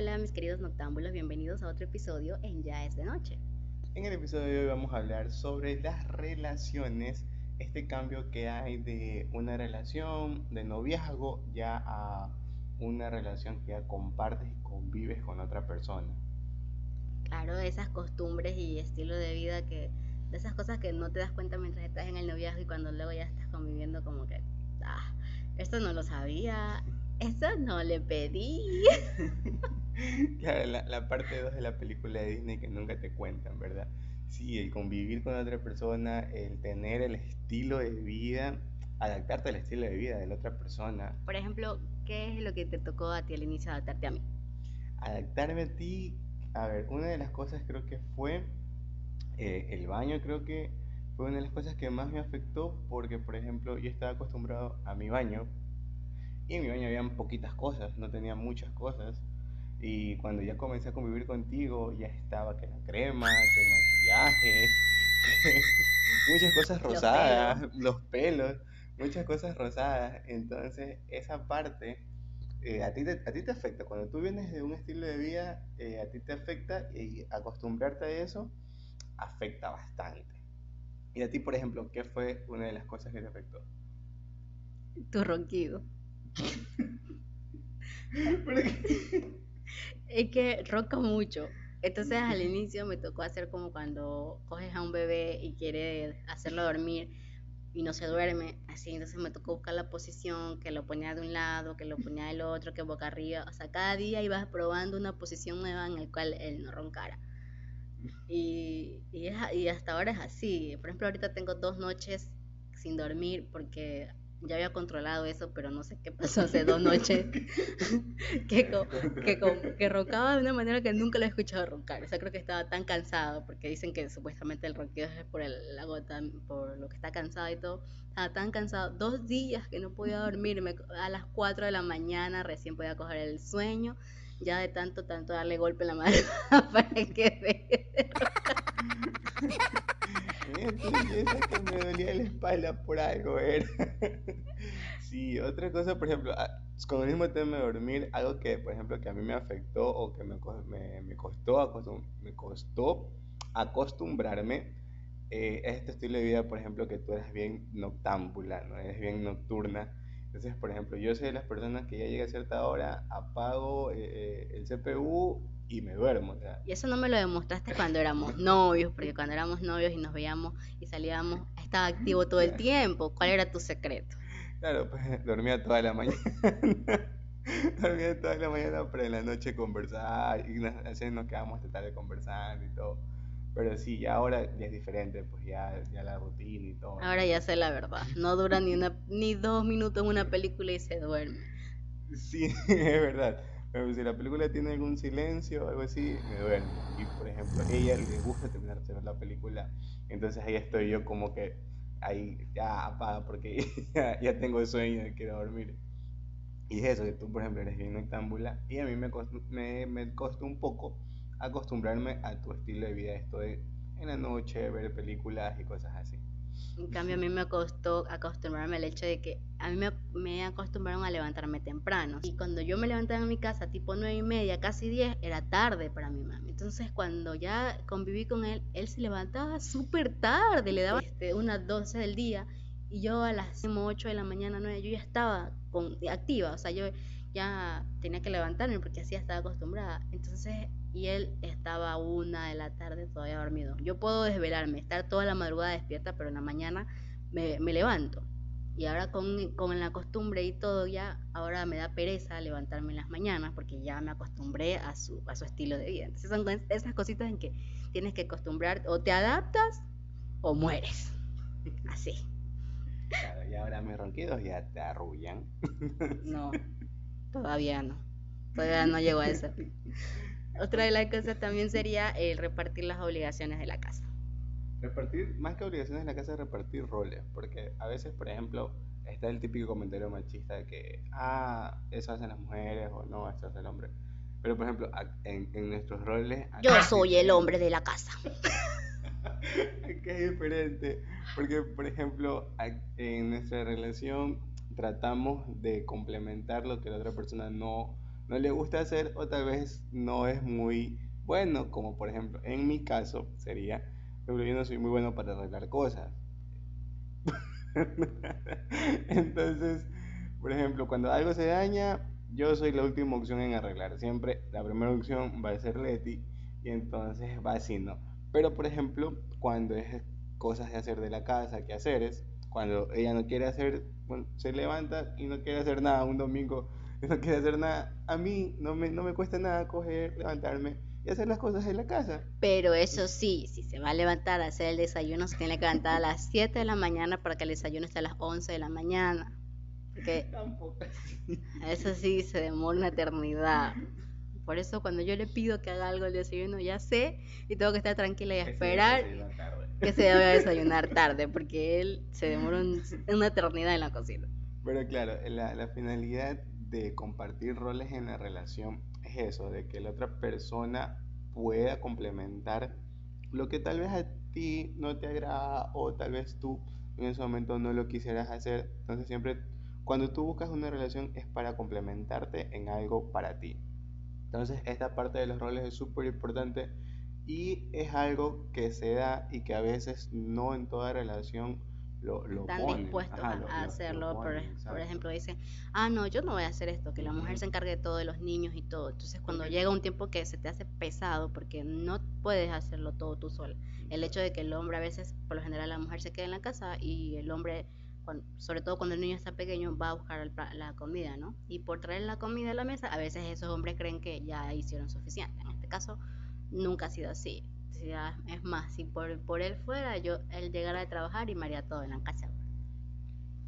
hola mis queridos noctámbulos, bienvenidos a otro episodio en Ya es de noche. En el episodio de hoy vamos a hablar sobre las relaciones, este cambio que hay de una relación de noviazgo ya a una relación que ya compartes y convives con otra persona. Claro, esas costumbres y estilo de vida que, de esas cosas que no te das cuenta mientras estás en el noviazgo y cuando luego ya estás conviviendo como que, ah, esto no lo sabía, eso no le pedí. claro, la, la parte 2 de la película de Disney que nunca te cuentan, ¿verdad? Sí, el convivir con otra persona, el tener el estilo de vida, adaptarte al estilo de vida de la otra persona. Por ejemplo, ¿qué es lo que te tocó a ti al inicio adaptarte a mí? Adaptarme a ti, a ver, una de las cosas creo que fue eh, el baño, creo que fue una de las cosas que más me afectó porque, por ejemplo, yo estaba acostumbrado a mi baño, y en mi baño habían poquitas cosas, no tenía muchas cosas. Y cuando ya comencé a convivir contigo, ya estaba que la crema, que el maquillaje, muchas cosas rosadas, los pelos. muchas cosas rosadas. Entonces, esa parte eh, a, ti te, a ti te afecta. Cuando tú vienes de un estilo de vida, eh, a ti te afecta y acostumbrarte a eso afecta bastante. Y a ti, por ejemplo, ¿qué fue una de las cosas que te afectó? Tu ronquido. es que ronca mucho. Entonces al inicio me tocó hacer como cuando coges a un bebé y quieres hacerlo dormir y no se duerme, así, entonces me tocó buscar la posición, que lo ponía de un lado, que lo ponía del otro, que boca arriba, o sea, cada día ibas probando una posición nueva en la cual él no roncara. Y, y, y hasta ahora es así, por ejemplo, ahorita tengo dos noches sin dormir porque ya había controlado eso, pero no sé qué pasó hace dos noches, que, que, que, roncaba de una manera que nunca lo he escuchado roncar. O sea, creo que estaba tan cansado, porque dicen que supuestamente el ronquido es por el, la gota, por lo que está cansado y todo. Estaba tan cansado, dos días que no podía dormirme, a las 4 de la mañana recién podía coger el sueño, ya de tanto, tanto darle golpe en la madre para que que me dolía la espalda por algo, era. Sí, otra cosa, por ejemplo, ah, con el mismo tema de dormir, algo que, por ejemplo, que a mí me afectó o que me, me, me costó, me costó acostumbrarme eh, es este estilo de vida, por ejemplo, que tú eres bien noctámbula, ¿no? Eres bien nocturna. Entonces, por ejemplo, yo soy de las personas que ya llega a cierta hora, apago eh, eh, el CPU y me duermo. Y eso no me lo demostraste cuando éramos novios, porque cuando éramos novios y nos veíamos y salíamos, estaba activo todo el tiempo. ¿Cuál era tu secreto? Claro, pues dormía toda la mañana. dormía toda la mañana, pero en la noche conversar y así nos quedamos hasta tarde conversando y todo. Pero sí, ya ahora ya es diferente, pues ya, ya la rutina y todo. Ahora ya sé la verdad. No dura ni una ni dos minutos una película y se duerme. Sí, es verdad. Si la película tiene algún silencio o algo así, me duermo. Y por ejemplo, a ella le gusta terminar de ver la película, entonces ahí estoy yo como que ahí ya apaga porque ya, tengo sueño quiero dormir. Y es eso, que tú por ejemplo eres bien noctámbula y a mí me costó, me, me costó un poco acostumbrarme a tu estilo de vida, esto de en la noche ver películas y cosas así. En cambio, a mí me costó acostumbrarme al hecho de que a mí me, acostumbraron a levantarme temprano. Y cuando yo me levantaba en mi casa, tipo nueve y media, casi diez, era tarde para mi mami. Entonces, cuando ya conviví con él, él se levantaba súper tarde, le daba este, unas 12 del día. Y yo a las 8 de la mañana, 9, yo ya estaba con, activa. O sea, yo ya tenía que levantarme porque así estaba acostumbrada. Entonces, y él estaba a una de la tarde todavía dormido. Yo puedo desvelarme, estar toda la madrugada despierta, pero en la mañana me, levanto. Y ahora con, con, la costumbre y todo ya, ahora me da pereza levantarme en las mañanas porque ya me acostumbré a su, a su estilo de vida. Entonces son esas cositas en que tienes que acostumbrar, o te adaptas o mueres. Así. Claro, y ahora mis ronquidos ya te arrullan. No, todavía no. Todavía no llego a eso. Otra de las cosas también sería el repartir las obligaciones de la casa. Repartir, más que obligaciones de la casa, repartir roles. Porque a veces, por ejemplo, está el típico comentario machista de que, ah, eso hacen las mujeres o no, eso hace el hombre. Pero, por ejemplo, en, nuestros roles... Yo soy el hombre de la casa. que es diferente. Porque, por ejemplo, en nuestra relación tratamos de complementar lo que la otra persona no no le gusta hacer o tal vez no es muy bueno, como por ejemplo en mi caso sería, yo no soy muy bueno para arreglar cosas. Entonces, por ejemplo, cuando algo se daña, yo soy la última opción en arreglar. Siempre la primera opción va a ser Leti y entonces va así, ¿no? Pero por ejemplo, cuando es cosas de hacer de la casa, que haceres, cuando ella no quiere hacer, bueno, se levanta y no quiere hacer nada un domingo, no quiere hacer nada, a mí no me, no me cuesta nada coger, levantarme y hacer las cosas en la casa. Pero eso sí, si se va a levantar a hacer el desayuno, se tiene que levantar a las 7 de la mañana para que el desayuno esté a las 11 de la mañana. Porque Tampoco eso sí se demora una eternidad. Por eso cuando yo le pido que haga algo el desayuno, ya sé y tengo que estar tranquila y esperar que se debe desayunar tarde, porque él se demora un- una eternidad en la cocina. Pero claro, la, la finalidad de compartir roles en la relación es eso, de que la otra persona pueda complementar lo que tal vez a ti no te agrada o tal vez tú en ese momento no lo quisieras hacer. Entonces siempre cuando tú buscas una relación es para complementarte en algo para ti. Entonces esta parte de los roles es súper importante y es algo que se da y que a veces no en toda relación lo, lo Están ponen. dispuestos Ajá, a, lo- a lo- lo hacerlo. por, ponen, por ejemplo, dicen, ah, no, yo no voy a hacer esto, que la mujer se encargue de todo, de los niños y todo. Entonces, cuando llega un tiempo que se te hace pesado, porque no puedes hacerlo todo tú sola. El hecho de que el hombre a veces, por lo general, la mujer se queda en la casa y el hombre, sobre todo cuando el niño está pequeño, va a buscar el la comida, ¿no? Y por traer la comida a la mesa, a veces esos hombres creen que ya hicieron suficiente. En este caso, nunca ha sido así. Es más, si por, por él fuera, yo, él llegara a trabajar y me haría todo en la casa.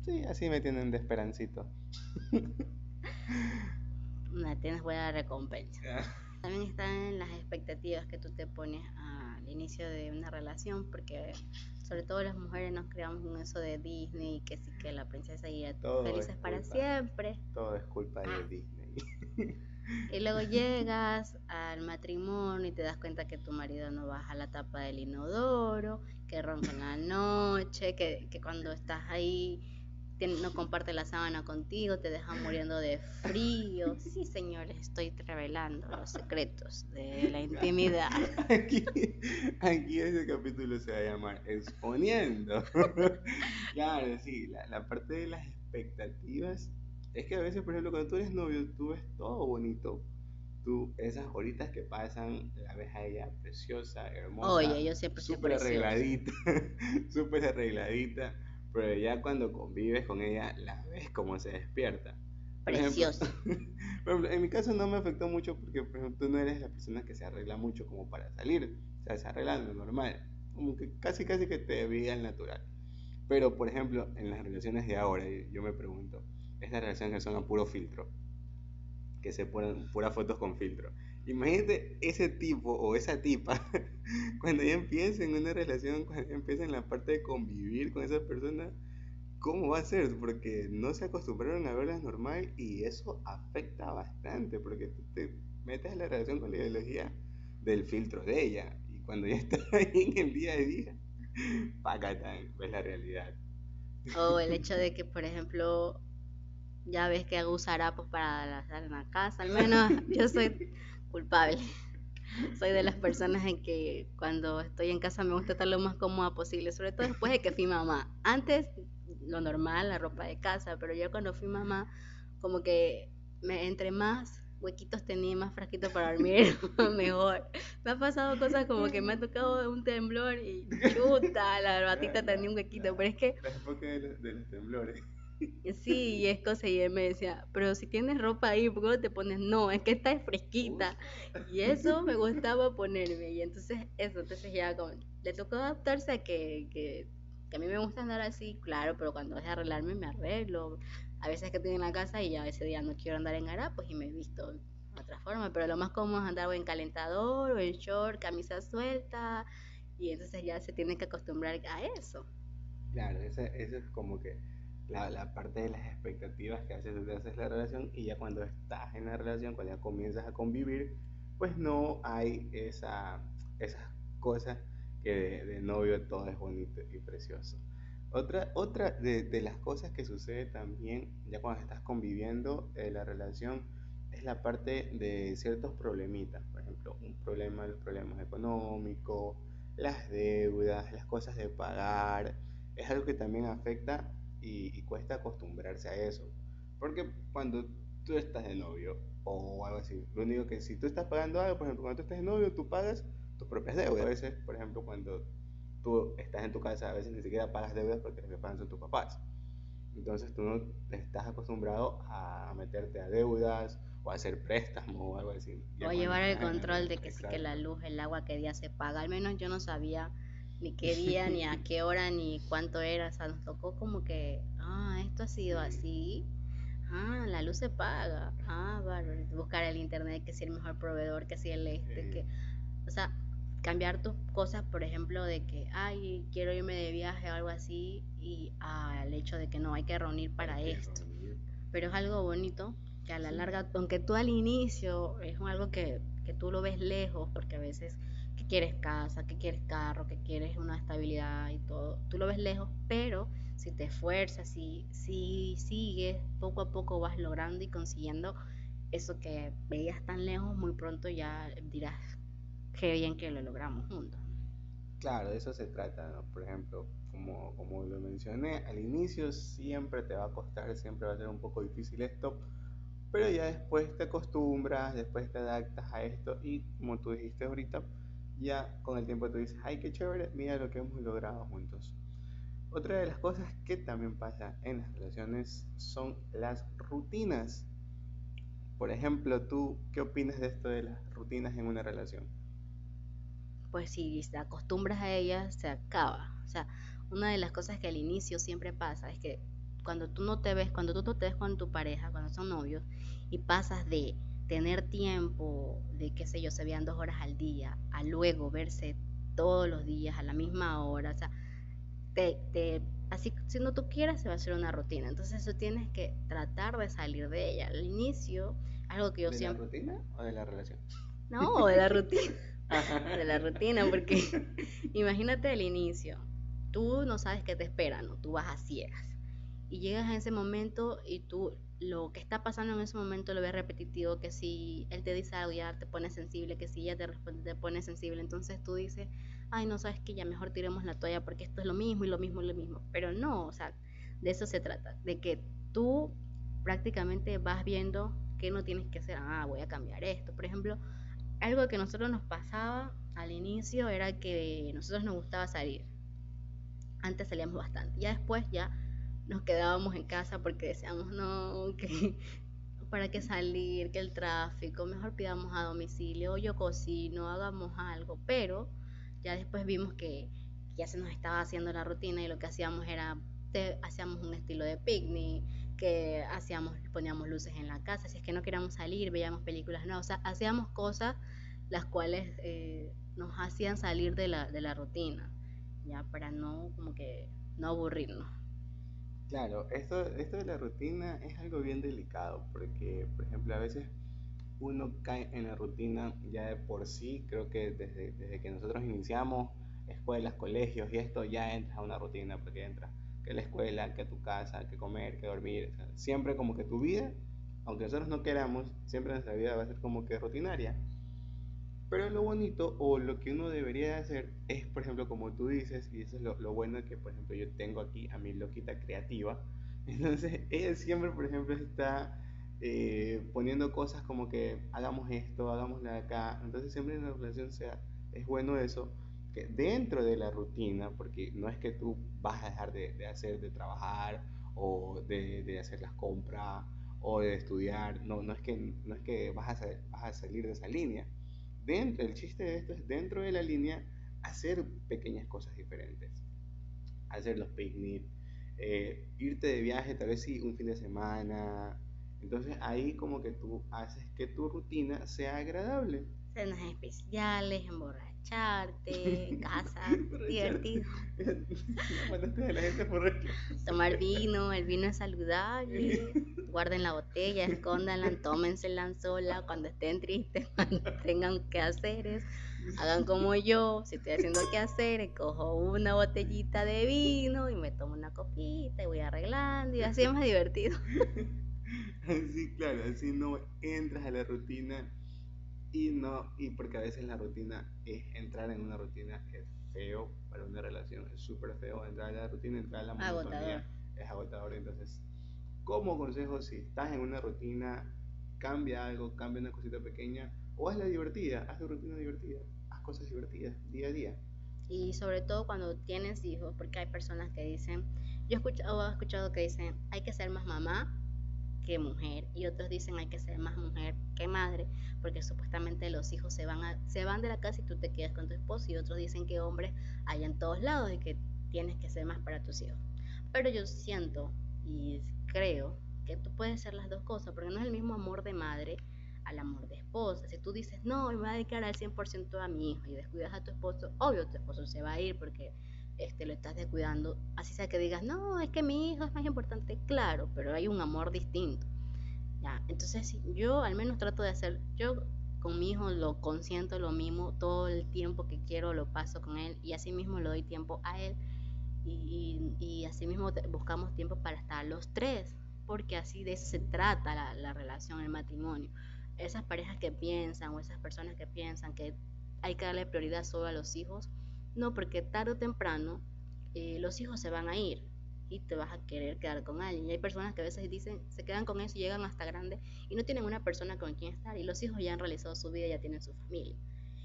Sí, así me tienen de esperancito. Me tienes buena recompensa. También están las expectativas que tú te pones al inicio de una relación, porque sobre todo las mujeres nos creamos con eso de Disney, que sí que la princesa y Todo felices es para siempre. Todo es culpa Ah. de Disney. Y luego llegas al matrimonio y te das cuenta que tu marido no baja la tapa del inodoro, que ronca en la noche, que, que cuando estás ahí no comparte la sábana contigo, te deja muriendo de frío. Sí, señores, estoy revelando los secretos de la intimidad. Aquí, aquí ese capítulo se va a llamar Exponiendo. Claro, sí, la, la parte de las expectativas es que a veces, por ejemplo, cuando tú eres novio, tú ves todo bonito. Tú, esas horitas que pasan, la ves a ella preciosa, hermosa. Oye, yo siempre súper arregladita, súper arregladita, pero ya cuando convives con ella, la ves como se despierta. Preciosa. en mi caso no me afectó mucho porque, por ejemplo, tú no eres la persona que se arregla mucho como para salir, o sea, se arregla lo normal, como que casi casi que te veía al natural. Pero, por ejemplo, en las relaciones de ahora, yo me pregunto, estas relaciones que son a puro filtro, que se ponen puras fotos con filtro. Imagínate ese tipo o esa tipa cuando ya empieza en una relación, cuando ya empieza en la parte de convivir con esa persona, ¿cómo va a ser? Porque no se acostumbraron a verlas normal y eso afecta bastante porque te metes en la relación con la ideología del filtro de ella y cuando ya estás ahí en el día a día, pacatán, ves la realidad. O el hecho de que, por ejemplo, ya ves que hago harapos para estar en la casa, al menos yo soy culpable. Soy de las personas en que cuando estoy en casa me gusta estar lo más cómoda posible, sobre todo después de que fui mamá. Antes, lo normal, la ropa de casa, pero yo cuando fui mamá, como que me, entre más huequitos tenía, más frasquito para dormir, mejor. Me ha pasado cosas como que me ha tocado un temblor y chuta, la batita tenía un huequito, pero es que La época de los, de los temblores. Sí, y es cosa, y él me decía, pero si tienes ropa ahí, ¿por qué no te pones? No, es que está fresquita. Y eso me gustaba ponerme, y entonces eso, entonces ya como, le tocó adaptarse a que, que, que a mí me gusta andar así, claro, pero cuando es arreglarme me arreglo. A veces que estoy en la casa y ya ese día no quiero andar en harapos y me he visto de otra forma, pero lo más cómodo es andar o en calentador o en short, camisa suelta, y entonces ya se tiene que acostumbrar a eso. Claro, eso es como que la, la parte de las expectativas que haces te haces la relación y ya cuando estás en la relación, cuando ya comienzas a convivir, pues no hay esa, esas cosas que de, de novio todo es bonito y precioso. Otra, otra de, de las cosas que sucede también ya cuando estás conviviendo en la relación es la parte de ciertos problemitas, por ejemplo, un problema, los problemas económicos, las deudas, las cosas de pagar, es algo que también afecta y, y cuesta acostumbrarse a eso. Porque cuando tú estás de novio o algo así, lo único que si tú estás pagando algo, por ejemplo, cuando tú estás de novio, tú pagas tus propias deudas. A veces, por ejemplo, cuando tú estás en tu casa, a veces ni siquiera pagas deudas porque los que pagan son tus papás. Entonces tú no estás acostumbrado a meterte a deudas o a hacer préstamos o algo así. o llevar el control de que sí que la luz, el agua, qué día se paga. Al menos yo no sabía ni qué día, ni a qué hora, ni cuánto era. O sea, nos tocó como que, ah, esto ha sido así. Ah, la luz se paga. Ah. Buscar el internet, que si el mejor proveedor, que si el este, que... O sea, cambiar tus cosas, por ejemplo, de que, ay, quiero irme de viaje o algo así, y al hecho de que no, hay que reunir para esto. Pero es algo bonito, que a la larga, aunque tú al inicio es algo que, que tú lo ves lejos, porque a veces que quieres casa, que quieres carro, que quieres una estabilidad y todo, tú lo ves lejos, pero si te esfuerzas, si, si sigues, poco a poco vas logrando y consiguiendo eso que veías tan lejos, muy pronto ya dirás, qué bien que lo logramos juntos. Claro, de eso se trata, ¿no? Por ejemplo, como, como lo mencioné, al inicio siempre te va a costar, siempre va a ser un poco difícil esto, pero ya después te acostumbras, después te adaptas a esto y como tú dijiste ahorita, ya con el tiempo tú dices, ay, qué chévere, mira lo que hemos logrado juntos. Otra de las cosas que también pasa en las relaciones son las rutinas. Por ejemplo, ¿tú qué opinas de esto de las rutinas en una relación? pues si te acostumbras a ella, se acaba. O sea, una de las cosas que al inicio siempre pasa es que cuando tú no te ves, cuando tú no te ves con tu pareja, cuando son novios, y pasas de tener tiempo, de qué sé yo, se vean dos horas al día, a luego verse todos los días a la misma hora, o sea, te, te, así si no tú quieras se va a hacer una rutina, entonces tú tienes que tratar de salir de ella. Al inicio, algo que yo siempre... ¿De la rutina o de la relación? No, de la rutina. de la rutina, porque imagínate el inicio, tú no sabes qué te espera, ¿no? Tú vas a ciegas. Y llegas a ese momento y tú lo que está pasando en ese momento lo ves repetitivo, que si él te dice algo ya te pone sensible, que si ella te responde te pone sensible, entonces tú dices, ay, no sabes que ya mejor tiremos la toalla porque esto es lo mismo y lo mismo y lo mismo. Pero no, o sea, de eso se trata, de que tú prácticamente vas viendo que no tienes que hacer, ah, voy a cambiar esto. Por ejemplo, algo que a nosotros nos pasaba al inicio era que nosotros nos gustaba salir. Antes salíamos bastante. Ya después ya nos quedábamos en casa porque decíamos, no, que para qué salir, que el tráfico, mejor pidamos a domicilio, yo cocino, hagamos algo. Pero ya después vimos que ya se nos estaba haciendo la rutina y lo que hacíamos era, hacíamos un estilo de picnic, que hacíamos, poníamos luces en la casa, si es que no queríamos salir, veíamos películas nuevas, o sea, hacíamos cosas las cuales eh, nos hacían salir de la, de la rutina, ya para no como que no aburrirnos. Claro, esto, esto de la rutina es algo bien delicado, porque por ejemplo a veces uno cae en la rutina ya de por sí, creo que desde, desde que nosotros iniciamos escuelas, colegios y esto ya entras a una rutina, porque entras que la escuela, que tu casa, que comer, que dormir. siempre como que tu vida, aunque nosotros no queramos, siempre nuestra vida va a ser como que rutinaria. Pero lo bonito o lo que uno debería hacer es, por ejemplo, como tú dices, y eso es lo, lo bueno que, por ejemplo, yo tengo aquí a mi loquita creativa. Entonces, ella siempre, por ejemplo, está eh, poniendo cosas como que hagamos esto, hagámoslo de acá. Entonces, siempre en la relación sea, es bueno eso que dentro de la rutina, porque no es que tú vas a dejar de, hacer, de trabajar o de, hacer las compras o de estudiar, no, no, es, que, no es que vas a, vas a salir de esa línea. Dentro, el chiste de esto es dentro de la línea hacer pequeñas cosas diferentes. Hacer los picnics, eh, irte de viaje tal vez sí un fin de semana. Entonces ahí como que tú haces que tu rutina sea agradable. Cenas especiales, emborrachar echarte, casa, divertido. Tomar vino, el vino es saludable. Guarden la botella, escóndanla, tómensela sola cuando estén tristes, cuando tengan que hacer Hagan como yo, si estoy haciendo que hacer, cojo una botellita de vino y me tomo una copita y voy arreglando y así es más divertido. Así, claro, así no entras a la rutina y no, y porque a veces la rutina es entrar en una rutina es feo para una relación, es súper feo entrar a la rutina, entrar a la monotonía, es agotador. Entonces, como consejo, si estás en una rutina, cambia algo, cambia una cosita pequeña, o hazla divertida, haz tu rutina divertida, haz cosas divertidas día a día. Y sobre todo cuando tienes hijos, porque hay personas que dicen, yo he escuchado, he escuchado que dicen, hay que ser más mamá que mujer y otros dicen hay que ser más mujer que madre porque supuestamente los hijos se van a, se van de la casa y tú te quedas con tu esposo y otros dicen que hombres hay en todos lados y que tienes que ser más para tus hijos. Pero yo siento y creo que tú puedes ser las dos cosas porque no es el mismo amor de madre al amor de esposa. Si tú dices no me voy a dedicar al 100% a mi hijo y descuidas a tu esposo obvio tu esposo se va a ir porque este, lo estás descuidando, así sea que digas, no, es que mi hijo es más importante, claro, pero hay un amor distinto. ¿ya? Entonces, yo al menos trato de hacer, yo con mi hijo lo consiento lo mismo, todo el tiempo que quiero lo paso con él y así mismo le doy tiempo a él y, así mismo buscamos tiempo para estar los tres, porque así de eso se trata la relación, el matrimonio. Esas parejas que piensan o esas personas que piensan que hay que darle prioridad solo a los hijos, no, porque tarde o temprano eh, los hijos se van a ir y te vas a querer quedar con alguien. Y hay personas que a veces dicen, se quedan con eso y llegan hasta grande y no tienen una persona con quien estar. Y los hijos ya han realizado su vida, ya tienen su familia.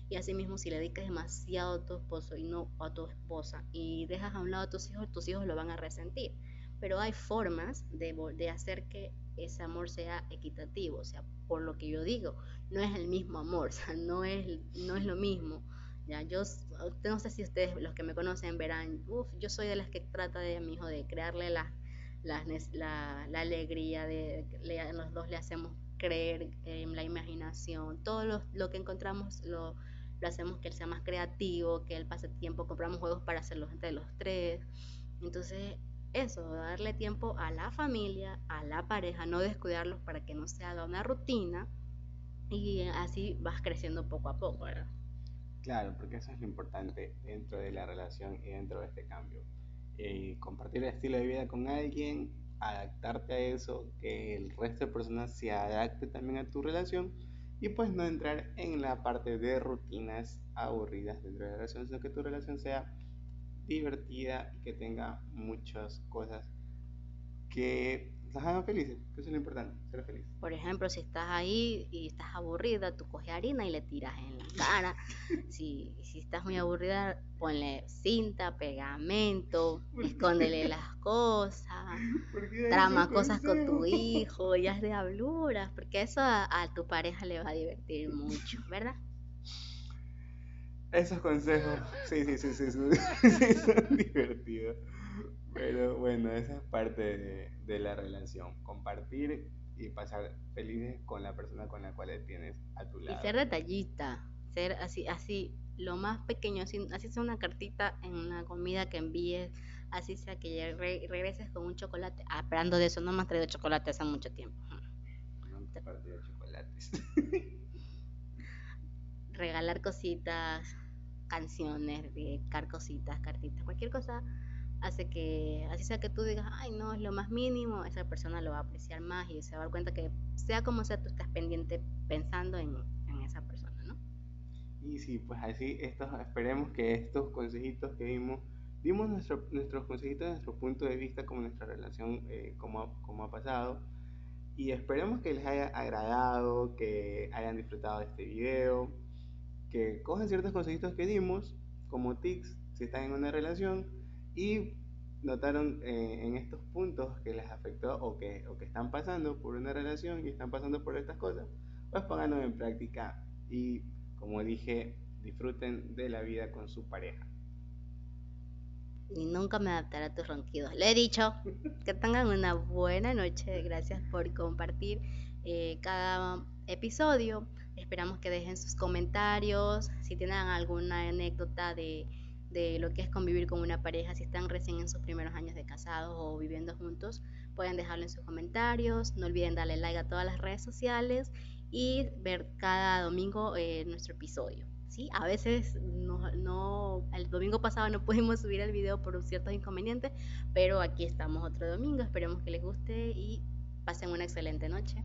Y así mismo si le dedicas demasiado a tu esposo y no a tu esposa y dejas a un lado a tus hijos, tus hijos lo van a resentir. Pero hay formas de, de hacer que ese amor sea equitativo. O sea, por lo que yo digo, no es el mismo amor, o sea, no es, no es lo mismo ya, yo no sé si ustedes, los que me conocen, verán, uff, yo soy de las que trata de mi hijo de crearle la, la, alegría, de los dos le hacemos creer en la imaginación, todo lo, lo que encontramos lo, lo, hacemos que él sea más creativo, que él pase tiempo, compramos juegos para hacerlos entre los tres. Entonces, eso, darle tiempo a la familia, a la pareja, no descuidarlos para que no se haga una rutina y así vas creciendo poco a poco, ¿verdad? Claro, porque eso es lo importante dentro de la relación y dentro de este cambio. Eh, compartir el estilo de vida con alguien, adaptarte a eso, que el resto de personas se adapte también a tu relación y pues no entrar en la parte de rutinas aburridas dentro de la relación, sino que tu relación sea divertida y que tenga muchas cosas que las hagan felices, que eso es lo importante, ser feliz. Por ejemplo, si estás ahí y estás aburrida, tú coges harina y le tiras en la cara. si, si estás muy aburrida, ponle cinta, pegamento, escóndele las cosas, trama cosas con tu hijo, ya es de habluras, porque eso a, tu pareja le va a divertir mucho, ¿verdad? Esos consejos, sí, sí, sí, sí, sí son divertidos. Pero bueno, esa es parte de, la relación. Compartir y pasar felices con la persona con la cual tienes a tu lado. Y ser detallista, ser así, así, lo más pequeño, así, así sea una cartita en una comida que envíes, así sea que regreses con un chocolate. Hablando de eso, no me has traído chocolate hace mucho tiempo. No te de chocolates. Regalar cositas, canciones, dedicar cositas, cartitas, cualquier cosa hace que, así sea que tú digas, ay, no, es lo más mínimo, esa persona lo va a apreciar más y se va a dar cuenta que sea como sea, tú estás pendiente pensando en, esa persona, ¿no? Y sí, pues así, estos, esperemos que estos consejitos que dimos, dimos nuestro, nuestros consejitos, nuestro punto de vista, como nuestra relación, eh, como, como ha pasado. Y esperemos que les haya agradado, que hayan disfrutado de este video, que cojan ciertos consejitos que dimos, como tics, si están en una relación, y notaron eh, en estos puntos que les afectó o que, o que están pasando por una relación y están pasando por estas cosas, pues pónganlo en práctica y como dije, disfruten de la vida con su pareja. Y nunca me adaptaré a tus ronquidos. Le he dicho que tengan una buena noche. Gracias por compartir eh, cada episodio. Esperamos que dejen sus comentarios. Si tienen alguna anécdota de de lo que es convivir con una pareja, si están recién en sus primeros años de casados o viviendo juntos, pueden dejarlo en sus comentarios. No olviden darle like a todas las redes sociales y ver cada domingo eh, nuestro episodio. ¿sí? A veces no, no, el domingo pasado no pudimos subir el video por ciertos inconvenientes, pero aquí estamos otro domingo. Esperemos que les guste y Pasen una excelente noche.